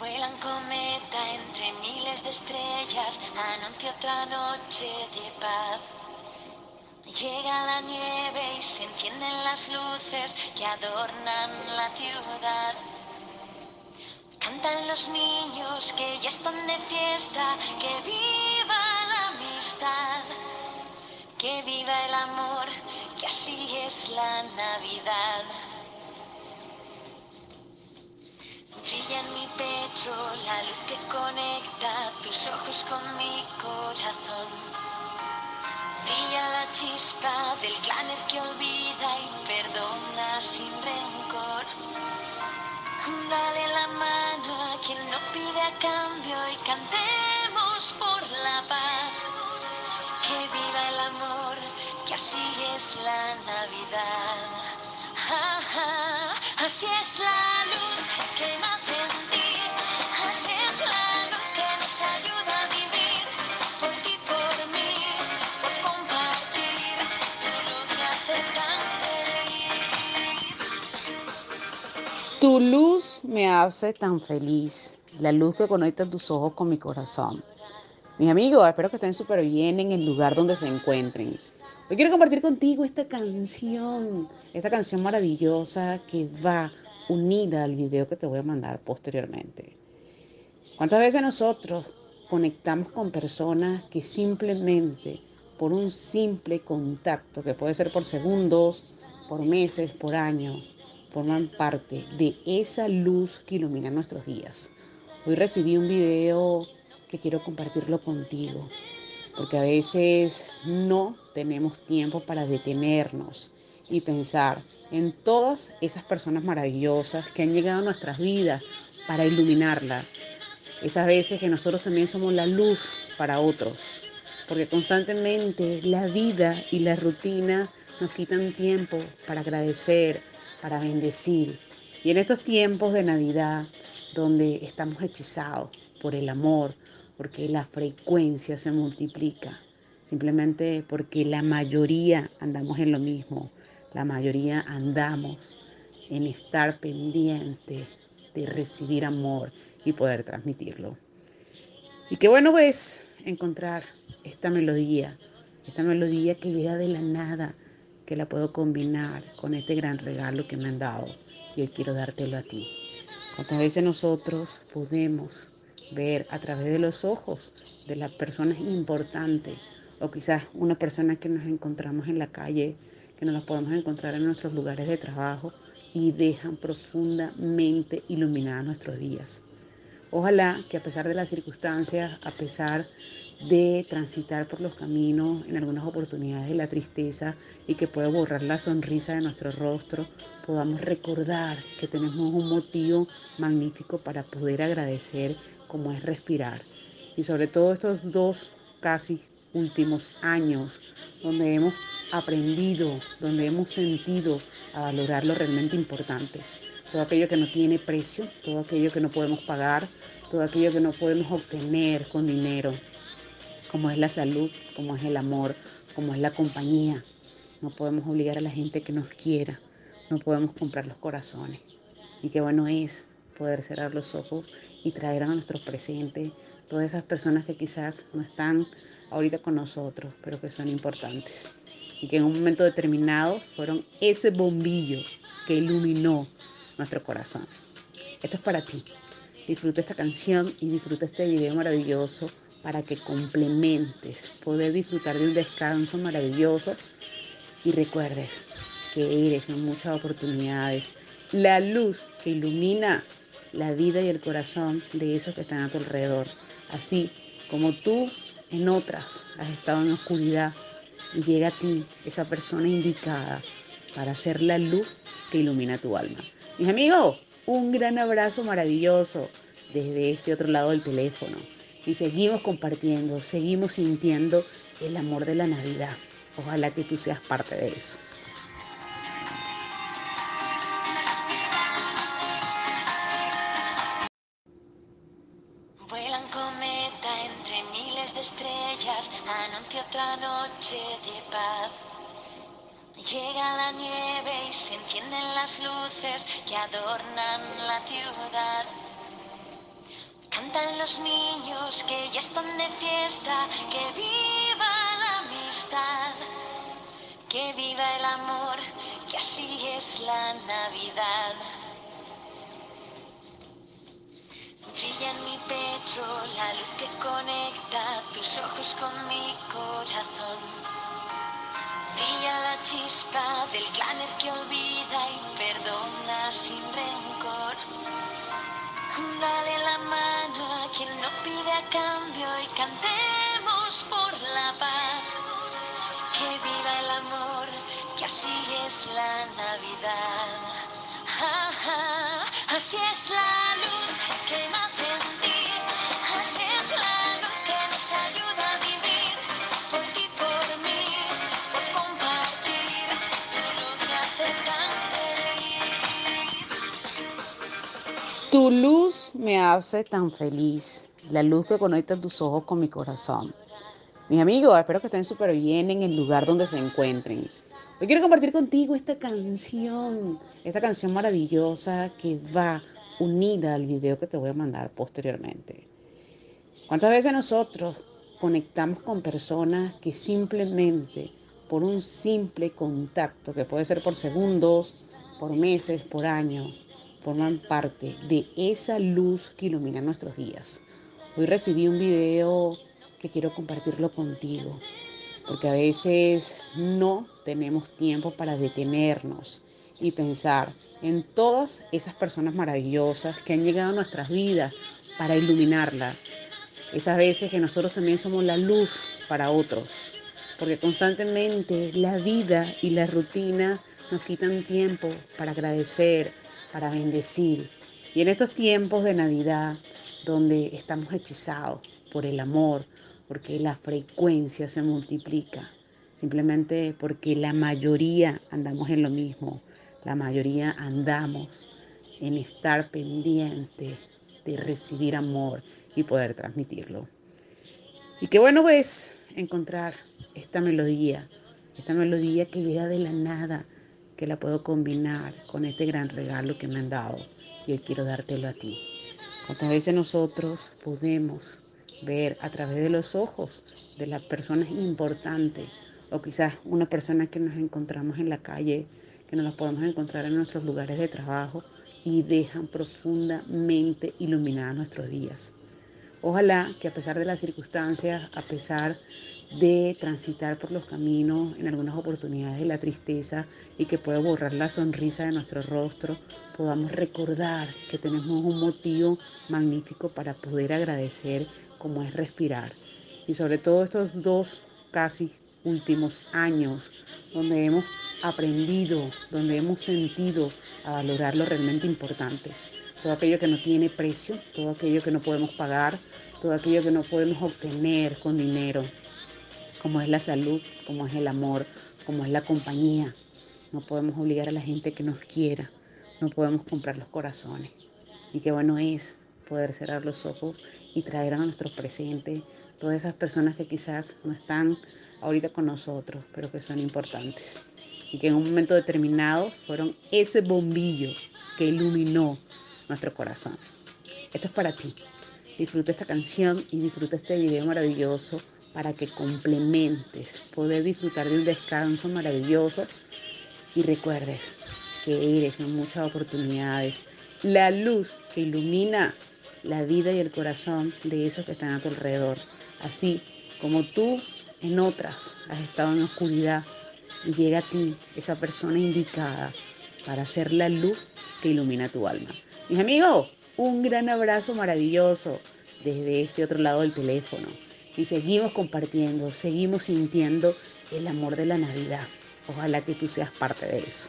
Vuelan cometa entre miles de estrellas, anuncia otra noche de paz. Llega la nieve y se encienden las luces que adornan la ciudad. Cantan los niños que ya están de fiesta, que viva la amistad, que viva el amor, que así es la Navidad. Brilla en mi pecho la luz que conecta tus ojos con mi corazón. Brilla la chispa del clan que olvida y perdona sin rencor. Dale la mano a quien no pide a cambio y cantemos por la paz. Que viva el amor, que así es la Navidad. Así es la luz que nace en ti. Así es la luz que nos ayuda a vivir. Por ti, por mí, por compartir. Luz me hace tan feliz. Tu luz me hace tan feliz, la luz que conecta tus ojos con mi corazón. Mis amigos, espero que estén súper bien en el lugar donde se encuentren. Hoy quiero compartir contigo esta canción, esta canción maravillosa que va unida al video que te voy a mandar posteriormente. ¿Cuántas veces nosotros conectamos con personas que simplemente por un simple contacto, que puede ser por segundos, por meses, por años, forman parte de esa luz que ilumina nuestros días? Hoy recibí un video que quiero compartirlo contigo, porque a veces no tenemos tiempo para detenernos y pensar en todas esas personas maravillosas que han llegado a nuestras vidas para iluminarla. Esas veces que nosotros también somos la luz para otros, porque constantemente la vida y la rutina nos quitan tiempo para agradecer, para bendecir. Y en estos tiempos de Navidad, donde estamos hechizados por el amor, porque la frecuencia se multiplica, simplemente porque la mayoría andamos en lo mismo, la mayoría andamos en estar pendiente de recibir amor y poder transmitirlo. Y qué bueno es encontrar esta melodía, esta melodía que llega de la nada, que la puedo combinar con este gran regalo que me han dado y hoy quiero dártelo a ti. Cuántas veces nosotros podemos ver a través de los ojos de las personas importantes o quizás una persona que nos encontramos en la calle, que nos las podemos encontrar en nuestros lugares de trabajo y dejan profundamente iluminadas nuestros días. Ojalá que a pesar de las circunstancias, a pesar de transitar por los caminos en algunas oportunidades de la tristeza y que puede borrar la sonrisa de nuestro rostro, podamos recordar que tenemos un motivo magnífico para poder agradecer como es respirar. Y sobre todo estos dos casi últimos años donde hemos aprendido, donde hemos sentido a valorar lo realmente importante. Todo aquello que no tiene precio, todo aquello que no podemos pagar, todo aquello que no podemos obtener con dinero, como es la salud, como es el amor, como es la compañía. No podemos obligar a la gente que nos quiera, no podemos comprar los corazones. Y qué bueno es poder cerrar los ojos y traer a nuestro presente todas esas personas que quizás no están ahorita con nosotros, pero que son importantes. Y que en un momento determinado fueron ese bombillo que iluminó nuestro corazón. Esto es para ti. Disfruta esta canción y disfruta este video maravilloso para que complementes, poder disfrutar de un descanso maravilloso y recuerdes que eres en muchas oportunidades la luz que ilumina la vida y el corazón de esos que están a tu alrededor. Así como tú en otras has estado en oscuridad llega a ti esa persona indicada para ser la luz que ilumina tu alma. Mis amigos, un gran abrazo maravilloso desde este otro lado del teléfono. Y seguimos compartiendo, seguimos sintiendo el amor de la Navidad. Ojalá que tú seas parte de eso. Vuelan cometa entre miles de estrellas, anuncia otra noche de paz. Llega la nieve y se encienden las luces que adornan la ciudad. cantan los niños que ya están de fiesta, que viva la amistad, que viva el amor, que así es la Navidad. Brilla en mi pecho la luz que conecta tus ojos con mi corazón. Que así es la Navidad. nace en ti. Así es la luz que nos ayuda a vivir. Por ti, por mí, por feliz. Tu luz me hace tan feliz, la luz que conecta tus ojos con mi corazón. Mis amigos, espero que estén súper bien en el lugar donde se encuentren. Hoy quiero compartir contigo esta canción, esta canción maravillosa que va unida al video que te voy a mandar posteriormente. ¿Cuántas veces nosotros conectamos con personas que simplemente por un simple contacto, que puede ser por segundos, por meses, por años, forman parte de esa luz que ilumina nuestros días? Hoy recibí un video que quiero compartirlo contigo, porque a veces no tenemos tiempo para detenernos y pensar en todas esas personas maravillosas que han llegado a nuestras vidas para iluminarla. Esas veces que nosotros también somos la luz para otros, porque constantemente la vida y la rutina nos quitan tiempo para agradecer, para bendecir. Y en estos tiempos de Navidad, donde estamos hechizados por el amor, porque la frecuencia se multiplica, simplemente porque la mayoría andamos en lo mismo, la mayoría andamos en estar pendiente de recibir amor y poder transmitirlo. Y qué bueno es encontrar esta melodía, esta melodía que llega de la nada, que la puedo combinar con este gran regalo que me han dado y hoy quiero dártelo a ti. Cuántas veces nosotros podemos ver a través de los ojos de las personas importantes o quizás una persona que nos encontramos en la calle que nos las podemos encontrar en nuestros lugares de trabajo y dejan profundamente iluminadas nuestros días. Ojalá que a pesar de las circunstancias, a pesar de transitar por los caminos en algunas oportunidades de la tristeza y que pueda borrar la sonrisa de nuestro rostro, podamos recordar que tenemos un motivo magnífico para poder agradecer como es respirar. Y sobre todo estos dos casi últimos años donde hemos aprendido, donde hemos sentido a valorar lo realmente importante. Todo aquello que no tiene precio, todo aquello que no podemos pagar, todo aquello que no podemos obtener con dinero, como es la salud, como es el amor, como es la compañía. No podemos obligar a la gente que nos quiera, no podemos comprar los corazones. Y qué bueno es poder cerrar los ojos y traer a nuestro presente todas esas personas que quizás no están ahorita con nosotros, pero que son importantes y que en un momento determinado fueron ese bombillo que iluminó nuestro corazón. Esto es para ti. Disfruta esta canción y disfruta este video maravilloso para que complementes, poder disfrutar de un descanso maravilloso y recuerdes que eres en muchas oportunidades la luz que ilumina la vida y el corazón de esos que están a tu alrededor. Así como tú en otras has estado en oscuridad, llega a ti esa persona indicada para ser la luz que ilumina tu alma. Mis amigos, un gran abrazo maravilloso desde este otro lado del teléfono. Y seguimos compartiendo, seguimos sintiendo el amor de la Navidad. Ojalá que tú seas parte de eso.